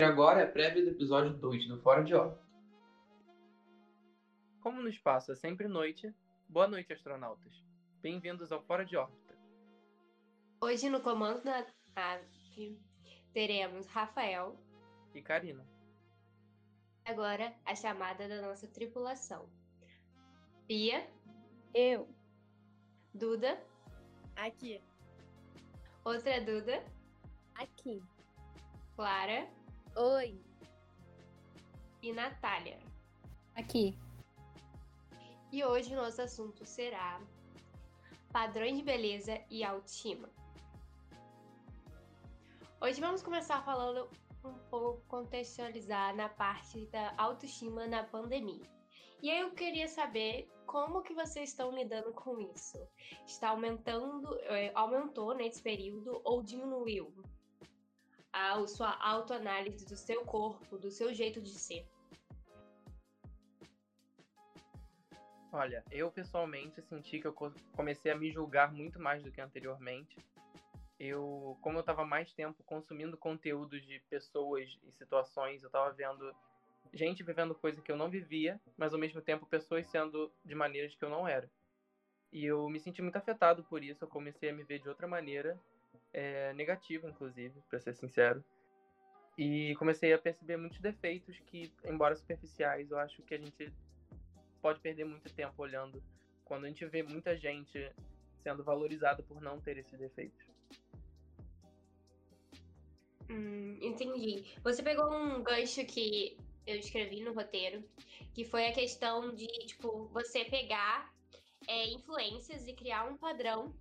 E agora é a prévia do episódio 2 do Fora de Órbita. Como no espaço é sempre noite, boa noite, astronautas. Bem-vindos ao Fora de Órbita. Hoje no comando da nave teremos Rafael. E Karina. Agora a chamada da nossa tripulação. Pia. Eu. Duda. Aqui. Outra Duda. Aqui. Clara. Oi. E Natália. Aqui. E hoje o nosso assunto será padrões de beleza e autoestima. Hoje vamos começar falando um pouco contextualizar na parte da autoestima na pandemia. E aí eu queria saber como que vocês estão lidando com isso. Está aumentando, é, aumentou nesse período ou diminuiu a sua autoanálise do seu corpo, do seu jeito de ser? Olha, eu pessoalmente senti que eu comecei a me julgar muito mais do que anteriormente. Eu, como eu estava mais tempo consumindo conteúdos de pessoas e situações, eu estava vendo gente vivendo coisa que eu não vivia, mas ao mesmo tempo pessoas sendo de maneiras que eu não era. E eu me senti muito afetado por isso, eu comecei a me ver de outra maneira, é, negativa inclusive, para ser sincero. E comecei a perceber muitos defeitos que, embora superficiais, eu acho que a gente pode perder muito tempo olhando quando a gente vê muita gente sendo valorizada por não ter esses defeitos. Hum, entendi. Você pegou um gancho que eu escrevi no roteiro, que foi a questão de, tipo, você pegar é, influências e criar um padrão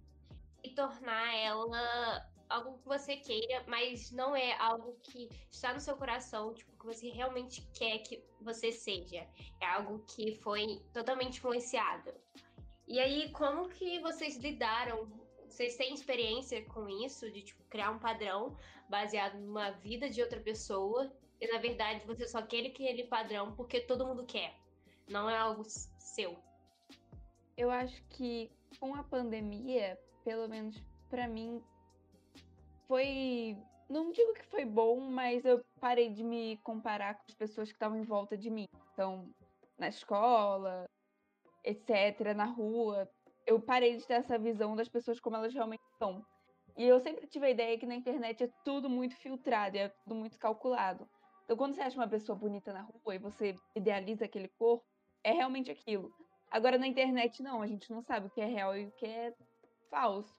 tornar ela algo que você queira, mas não é algo que está no seu coração, tipo, que você realmente quer que você seja. É algo que foi totalmente influenciado. E aí, como que vocês lidaram? Vocês têm experiência com isso, de tipo, criar um padrão baseado numa vida de outra pessoa e na verdade você só quer aquele padrão porque todo mundo quer. Não é algo seu. Eu acho que com a pandemia, pelo menos para mim, foi. Não digo que foi bom, mas eu parei de me comparar com as pessoas que estavam em volta de mim. Então, na escola, etc., na rua, eu parei de ter essa visão das pessoas como elas realmente são. E eu sempre tive a ideia que na internet é tudo muito filtrado, é tudo muito calculado. Então, quando você acha uma pessoa bonita na rua e você idealiza aquele corpo, é realmente aquilo. Agora, na internet, não, a gente não sabe o que é real e o que é falso.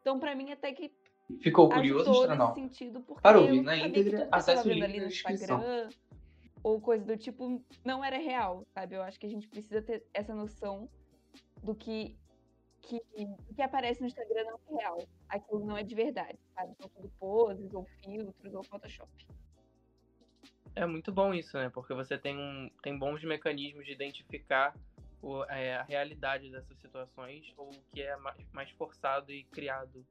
Então, para mim, até que. Ficou curioso, nesse sentido, porque Para ouvir na íntegra, acesse o link ali no descrição. Instagram ou coisa do tipo, não era real, sabe? Eu acho que a gente precisa ter essa noção do que, que, o que aparece no Instagram não é real. Aquilo não é de verdade, sabe? São tudo poses, ou filtros, ou Photoshop. É muito bom isso, né? Porque você tem, um, tem bons mecanismos de identificar o, é, a realidade dessas situações ou o que é mais, mais forçado e criado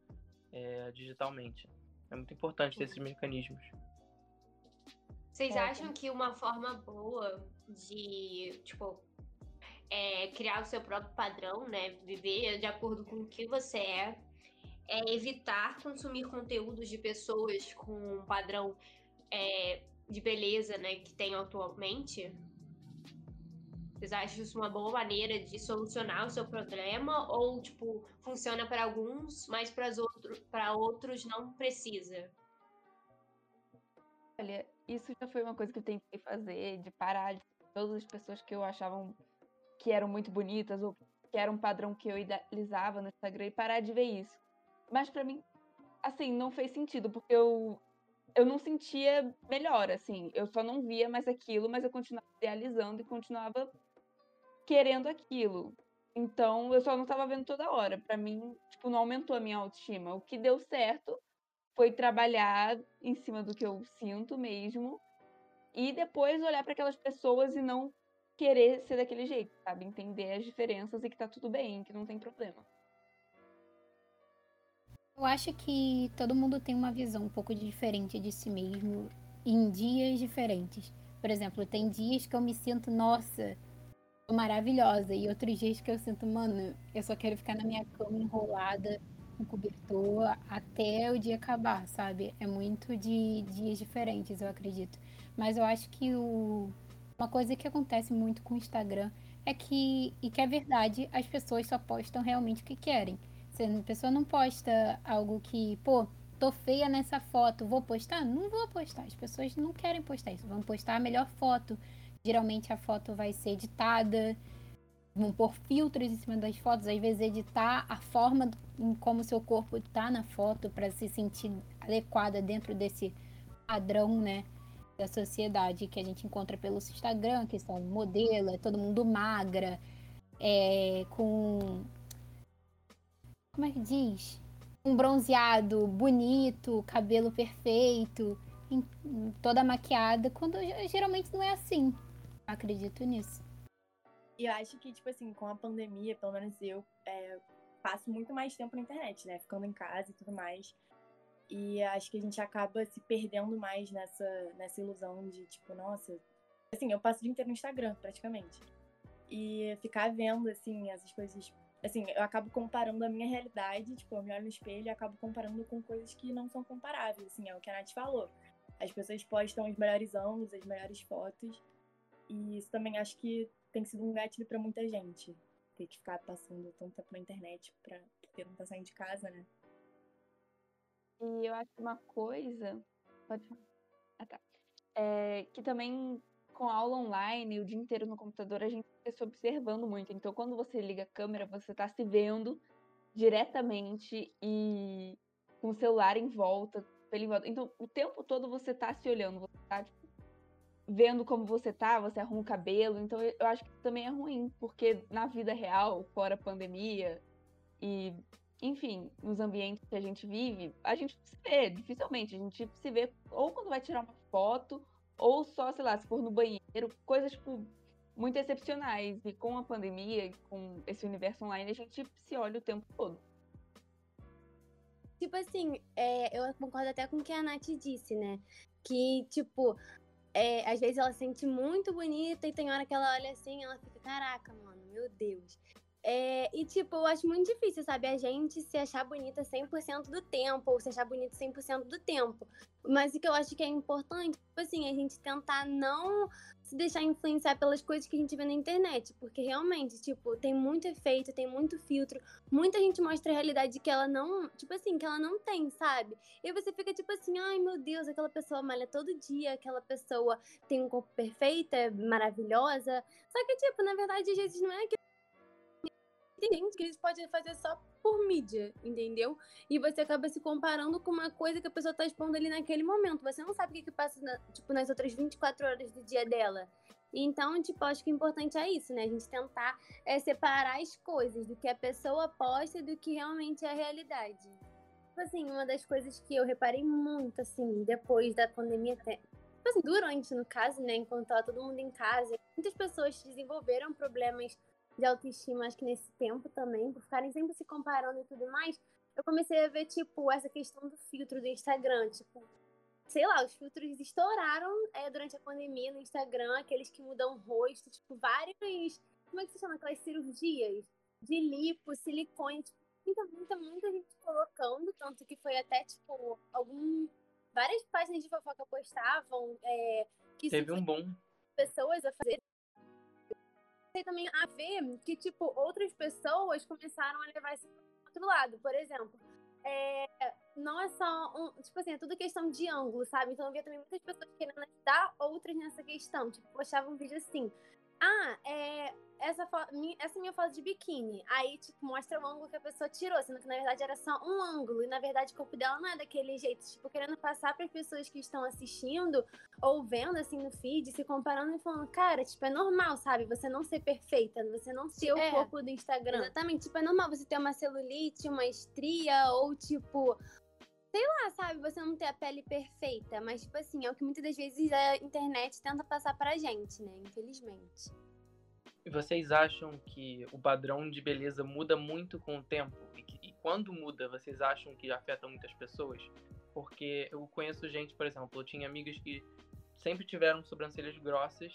é, digitalmente. É muito importante ter esses mecanismos. Vocês É, acham que uma forma boa de, tipo, é, criar o seu próprio padrão, né? Viver de acordo com o que você é, é evitar consumir conteúdos de pessoas com um padrão é, de beleza, né, que tem atualmente? Vocês acham isso uma boa maneira de solucionar o seu problema? Ou, tipo, funciona para alguns, mas para outro, outros não precisa? Olha, isso já foi uma coisa que eu tentei fazer, de parar de todas as pessoas que eu achava que eram muito bonitas ou que era um padrão que eu idealizava no Instagram e parar de ver isso. Mas pra mim, assim, não fez sentido, porque eu eu não sentia melhor, assim. Eu só não via mais aquilo, mas eu continuava idealizando e continuava querendo aquilo. Então, eu só não estava vendo toda hora. Pra mim, tipo, não aumentou a minha autoestima. O que deu certo foi trabalhar em cima do que eu sinto mesmo e depois olhar para aquelas pessoas e não querer ser daquele jeito, sabe? Entender as diferenças e que tá tudo bem, que não tem problema. Eu acho que todo mundo tem uma visão um pouco diferente de si mesmo em dias diferentes. Por exemplo, tem dias que eu me sinto, nossa, maravilhosa. E outros dias que eu sinto, mano, eu só quero ficar na minha cama enrolada, um cobertor até o dia acabar, sabe? É muito de dias diferentes, eu acredito. Mas eu acho que o... uma coisa que acontece muito com o Instagram é que, e que é verdade, as pessoas só postam realmente o que querem. Se a pessoa não posta algo que, pô, tô feia nessa foto, vou postar? Não vou postar. As pessoas não querem postar isso, vão postar a melhor foto. Geralmente a foto vai ser editada, vão pôr filtros em cima das fotos, às vezes editar a forma em como seu corpo está na foto para se sentir adequada dentro desse padrão, né, da sociedade que a gente encontra pelo Instagram, que são modelo, é todo mundo magra, é, com como é que diz? Um bronzeado bonito, cabelo perfeito, toda maquiada, quando geralmente não é assim. Acredito nisso. E eu acho que, tipo assim, com a pandemia, pelo menos eu é, passo muito mais tempo na internet, né? Ficando em casa e tudo mais. E acho que a gente acaba se perdendo mais nessa, nessa ilusão de, tipo, nossa. Assim, eu passo o dia inteiro no Instagram, praticamente. E ficar vendo, assim, essas coisas. Assim, eu acabo comparando a minha realidade, tipo, eu me olho no espelho e acabo comparando com coisas que não são comparáveis, assim, é o que a Nath falou. As pessoas postam os melhores ângulos, as melhores fotos, e isso também acho que tem sido um gatilho para muita gente. Ter que ficar passando tanto tempo na internet pra, porque não tá saindo de casa, né? E eu acho uma coisa. Pode falar. Ah, tá. É, que também com aula online, o dia inteiro no computador, a gente fica se observando muito. Então, quando você liga a câmera, você está se vendo diretamente e com o celular em volta, em volta. Então, o tempo todo você está se olhando, você está tipo, vendo como você tá, você arruma o cabelo. Então eu acho que também é ruim, porque na vida real, fora pandemia e, enfim, nos ambientes que a gente vive, a gente se vê, dificilmente. A gente se vê ou quando vai tirar uma foto, ou só, sei lá, se for no banheiro, coisas, tipo, muito excepcionais. E com a pandemia, com esse universo online, a gente se olha o tempo todo. Tipo assim, é, eu concordo até com o que a Nath disse, né? Que, tipo, é, às vezes ela se sente muito bonita e tem hora que ela olha assim ela fica, caraca, mano, meu Deus. É, e, tipo, eu acho muito difícil, sabe? A gente se achar bonita 100% do tempo, ou se achar bonita 100% do tempo. Mas o que eu acho que é importante, tipo assim, a gente tentar não se deixar influenciar pelas coisas que a gente vê na internet. Porque realmente, tipo, tem muito efeito, tem muito filtro. Muita gente mostra a realidade que ela não, tipo assim, que ela não tem, sabe? E você fica tipo assim, ai meu Deus, aquela pessoa malha todo dia, aquela pessoa tem um corpo perfeito, é maravilhosa. Só que, tipo, na verdade, às vezes não é que tem gente que eles podem fazer só por mídia, entendeu? E você acaba se comparando com uma coisa que a pessoa tá expondo ali naquele momento. Você não sabe o que, que passa, na, tipo, nas outras 24 horas do dia dela. Então, tipo, acho que o importante é isso, né? A gente tentar é, separar as coisas do que a pessoa posta e do que realmente é a realidade. Tipo assim, uma das coisas que eu reparei muito, assim, depois da pandemia, até, tipo assim, durante, no caso, né? Enquanto tava todo mundo em casa, muitas pessoas desenvolveram problemas de autoestima, acho que nesse tempo também, por ficarem sempre se comparando e tudo mais, eu comecei a ver, tipo, essa questão do filtro do Instagram, tipo, sei lá, os filtros estouraram é, durante a pandemia no Instagram, aqueles que mudam o rosto, tipo, vários, como é que se chama, aquelas cirurgias de lipo, silicone, tipo, muita, muita, muita gente colocando, tanto que foi até, tipo, algum, várias páginas de fofoca postavam, é, que Teve um bom. Pessoas a fazer também a ver que, tipo, outras pessoas começaram a levar isso para outro lado. Por exemplo, é, não é só um, tipo assim, é tudo questão de ângulo, sabe? Então eu via também muitas pessoas querendo ajudar outras nessa questão. Tipo, postavam um vídeo assim. Ah, é, essa, essa minha foto de biquíni. Aí, tipo, mostra o ângulo que a pessoa tirou, sendo que na verdade era só um ângulo. E na verdade o corpo dela não é daquele jeito. Tipo, querendo passar para as pessoas que estão assistindo ou vendo assim no feed, se comparando e falando, cara, tipo, é normal, sabe? Você não ser perfeita, você não ser o é, corpo do Instagram. Exatamente, tipo, é normal você ter uma celulite, uma estria, ou tipo, sei lá, sabe, você não ter a pele perfeita, mas, tipo assim, é o que muitas das vezes a internet tenta passar pra gente, né? Infelizmente. Vocês acham que o padrão de beleza muda muito com o tempo? E, que, e quando muda, vocês acham que afeta muitas pessoas? Porque eu conheço gente, por exemplo, eu tinha amigas que sempre tiveram sobrancelhas grossas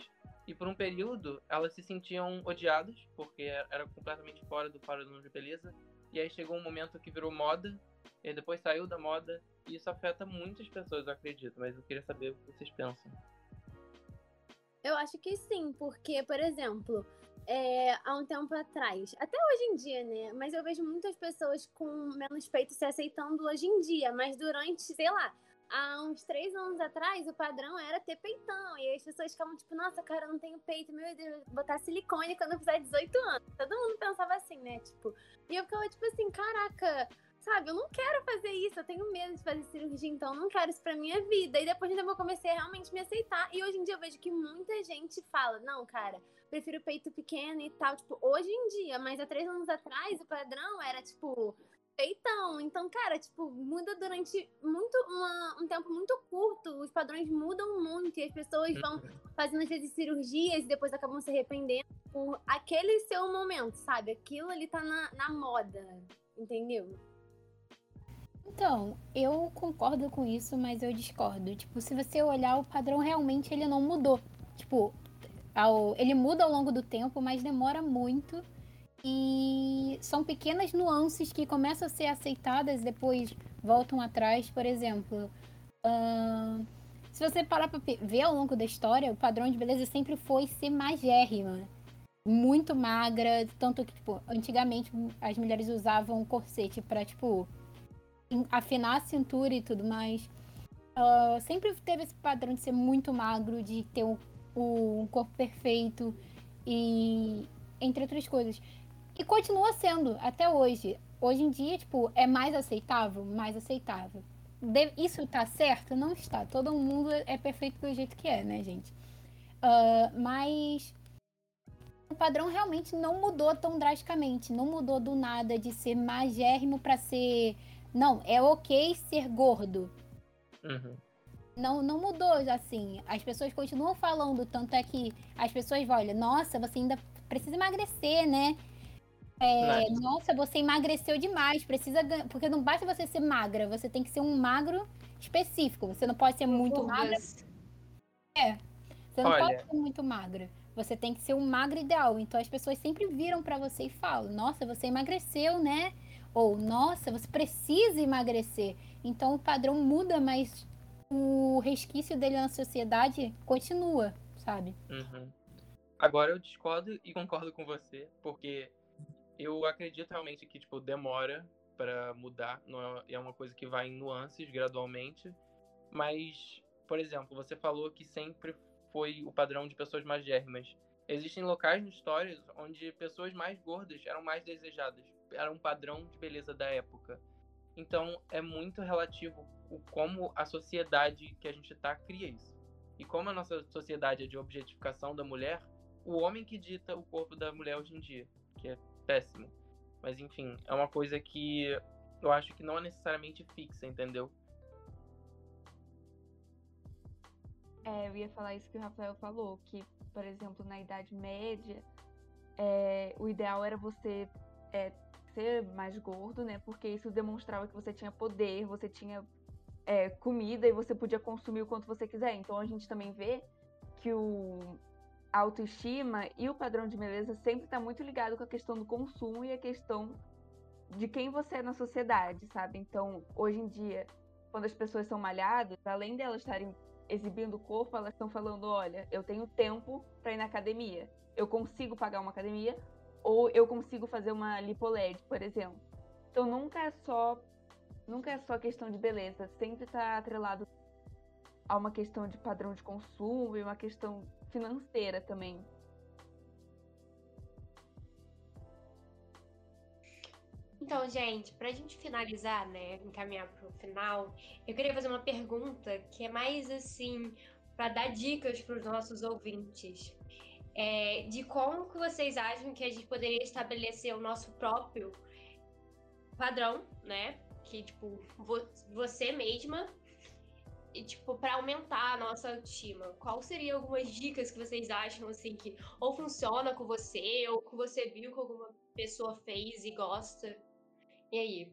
e por um período elas se sentiam odiadas porque era completamente fora do padrão de beleza e aí chegou um momento que virou moda, e depois saiu da moda, e isso afeta muitas pessoas, eu acredito, mas eu queria saber o que vocês pensam. Eu acho que sim, porque, por exemplo, é, há um tempo atrás, até hoje em dia, né? Mas eu vejo muitas pessoas com menos peito se aceitando hoje em dia, mas durante, sei lá, há uns três anos atrás, o padrão era ter peitão. E as pessoas ficavam tipo, nossa, cara, eu não tenho peito, meu Deus, vou botar silicone quando eu fizer 18 anos. Todo mundo pensava assim, né? Tipo, e eu ficava tipo assim, caraca, sabe, eu não quero fazer isso, eu tenho medo de fazer cirurgia, então eu não quero isso pra minha vida. E depois eu comecei a realmente me aceitar. E hoje em dia eu vejo que muita gente fala, não, cara, prefiro peito pequeno e tal. Tipo, hoje em dia, mas há três anos atrás, o padrão era, tipo, peitão. Então, cara, tipo, muda durante muito uma, um tempo muito curto. Os padrões mudam muito e as pessoas vão fazendo às vezes cirurgias e depois acabam se arrependendo por aquele seu momento, sabe? Aquilo ali tá na, na moda, entendeu? Então, eu concordo com isso, mas eu discordo. Tipo, se você olhar, o padrão realmente ele não mudou. Tipo, ao- ele muda ao longo do tempo, mas demora muito. E são pequenas nuances que começam a ser aceitadas, depois voltam atrás. Por exemplo, ahn, se você parar pe- ver ao longo da história, o padrão de beleza sempre foi ser magérrima. Muito magra, tanto que, tipo, antigamente as mulheres usavam corsete pra, tipo, afinar a cintura e tudo mais. Ah, sempre teve esse padrão de ser muito magro, de ter um, um corpo perfeito e entre outras coisas. E continua sendo até hoje. Hoje em dia, tipo, é mais aceitável, mais aceitável. De- isso tá certo? Não está. Todo mundo é perfeito do jeito que é, né, gente? Ah, mas o padrão realmente não mudou tão drasticamente. Não mudou do nada de ser magérrimo pra ser não, é ok ser gordo. Uhum. Não, não mudou assim. As pessoas continuam falando, tanto é que as pessoas vão, olha, nossa, você ainda precisa emagrecer, né? É, Nice. nossa, você emagreceu demais, precisa ganhar. Porque não basta você ser magra, você tem que ser um magro específico. Você não pode ser muito magra, Curvas. você não Olha. pode ser muito magra. Você tem que ser um magro ideal. Então as pessoas sempre viram pra você e falam: Nossa, você emagreceu, né? Ou Nossa, você precisa emagrecer. Então o padrão muda, mas o resquício dele na sociedade continua, sabe? Uhum. Agora eu discordo e concordo com você, porque eu acredito realmente que tipo demora pra mudar, é, é uma coisa que vai em nuances gradualmente, mas por exemplo, você falou que sempre foi o padrão de pessoas magérrimas. Existem locais na história onde pessoas mais gordas eram mais desejadas, era um padrão de beleza da época. Então é muito relativo o como a sociedade que a gente tá cria isso. E como a nossa sociedade é de objetificação da mulher, o homem que dita o corpo da mulher hoje em dia, que é péssimo. Mas enfim, é uma coisa que eu acho que não é necessariamente fixa, entendeu? É, eu ia falar isso que o Rafael falou, que, por exemplo, na Idade Média, é, o ideal era você é, ser mais gordo, né? Porque isso demonstrava que você tinha poder, você tinha é, comida e você podia consumir o quanto você quiser. Então a gente também vê que o a autoestima e o padrão de beleza sempre está muito ligado com a questão do consumo e a questão de quem você é na sociedade, sabe? Então, hoje em dia, quando as pessoas são malhadas, além delas estarem exibindo o corpo, elas estão falando, olha, eu tenho tempo para ir na academia. Eu consigo pagar uma academia ou eu consigo fazer uma lipoled, por exemplo. Então nunca é só nunca é só questão de beleza, sempre está atrelado a uma questão de padrão de consumo e uma questão financeira também. Então, gente, pra gente finalizar, né, encaminhar pro final, eu queria fazer uma pergunta que é mais assim, pra dar dicas pros nossos ouvintes. É, de como que vocês acham que a gente poderia estabelecer o nosso próprio padrão, né? Que, tipo, vo- você mesma, e, tipo, pra aumentar a nossa autoestima. Qual seriam algumas dicas que vocês acham, assim, que ou funciona com você, ou que você viu que alguma pessoa fez e gosta? E aí?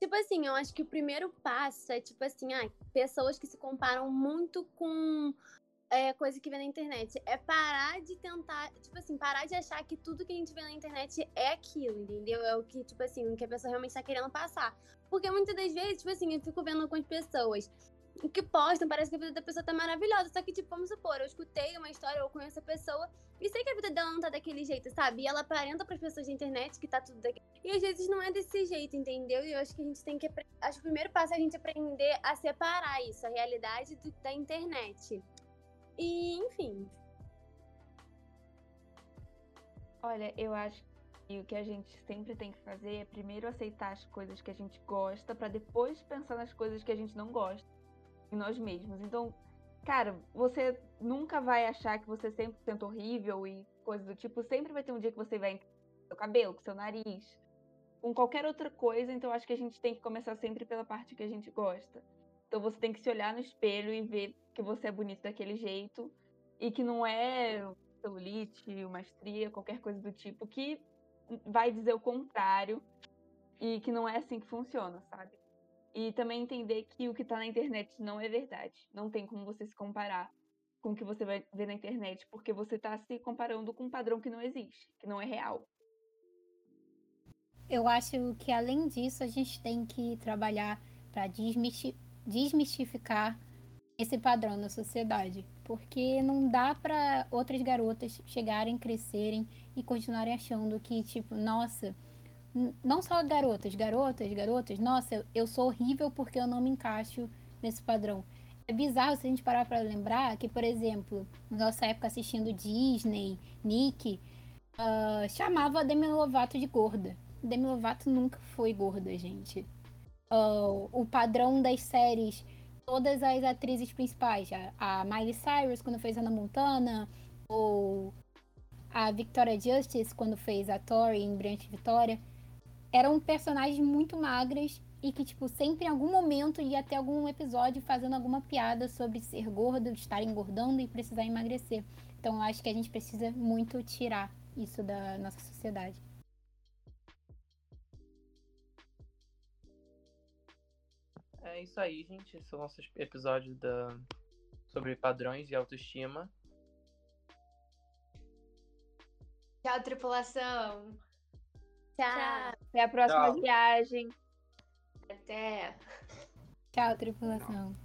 Tipo assim, eu acho que o primeiro passo é, tipo assim, ah, pessoas que se comparam muito com é, coisa que vê na internet. É parar de tentar, tipo assim, parar de achar que tudo que a gente vê na internet é aquilo, entendeu? É o que, tipo assim, o que a pessoa realmente está querendo passar. Porque muitas das vezes, tipo assim, eu fico vendo algumas pessoas o que postam, parece que a vida da pessoa tá maravilhosa. Só que, tipo, vamos supor, eu escutei uma história, eu conheço a pessoa e sei que a vida dela não tá daquele jeito, sabe? E ela aparenta pras pessoas da internet que tá tudo daquele E às vezes não é desse jeito, entendeu? E eu acho que a gente tem que. Acho que o primeiro passo é a gente aprender a separar isso, a realidade do, da internet. E, enfim. Olha, eu acho que o que a gente sempre tem que fazer é primeiro aceitar as coisas que a gente gosta, para depois pensar nas coisas que a gente não gosta em nós mesmos. Então, cara, você nunca vai achar que você é 100% horrível e coisa do tipo. Sempre vai ter um dia que você vai com seu cabelo, com seu nariz, com qualquer outra coisa. Então, acho que a gente tem que começar sempre pela parte que a gente gosta. Então, você tem que se olhar no espelho e ver que você é bonito daquele jeito e que não é celulite, uma estria, qualquer coisa do tipo que vai dizer o contrário e que não é assim que funciona, sabe? E também entender que o que está na internet não é verdade. Não tem como você se comparar com o que você vai ver na internet, porque você está se comparando com um padrão que não existe, que não é real. Eu acho que além disso, a gente tem que trabalhar para desmistificar esse padrão na sociedade, porque não dá para outras garotas chegarem, crescerem e continuarem achando que tipo, nossa, não só garotas, garotas, garotas, nossa, eu sou horrível porque eu não me encaixo nesse padrão. É bizarro se a gente parar para lembrar que, por exemplo, na nossa época assistindo Disney, Nick, uh, chamava a Demi Lovato de gorda. Demi Lovato nunca foi gorda, gente. Uh, o padrão das séries, todas as atrizes principais, a, a Miley Cyrus quando fez Hannah Montana, ou a Victoria Justice quando fez a Tori em Brilhante Vitória, eram personagens muito magras e que, tipo, sempre em algum momento ia ter algum episódio fazendo alguma piada sobre ser gordo, estar engordando e precisar emagrecer. Então, eu acho que a gente precisa muito tirar isso da nossa sociedade. É isso aí, gente. Esse é o nosso episódio da... sobre padrões e autoestima. Tchau, tripulação! Tchau. Até a próxima Tchau. viagem. Até. Tchau, tripulação.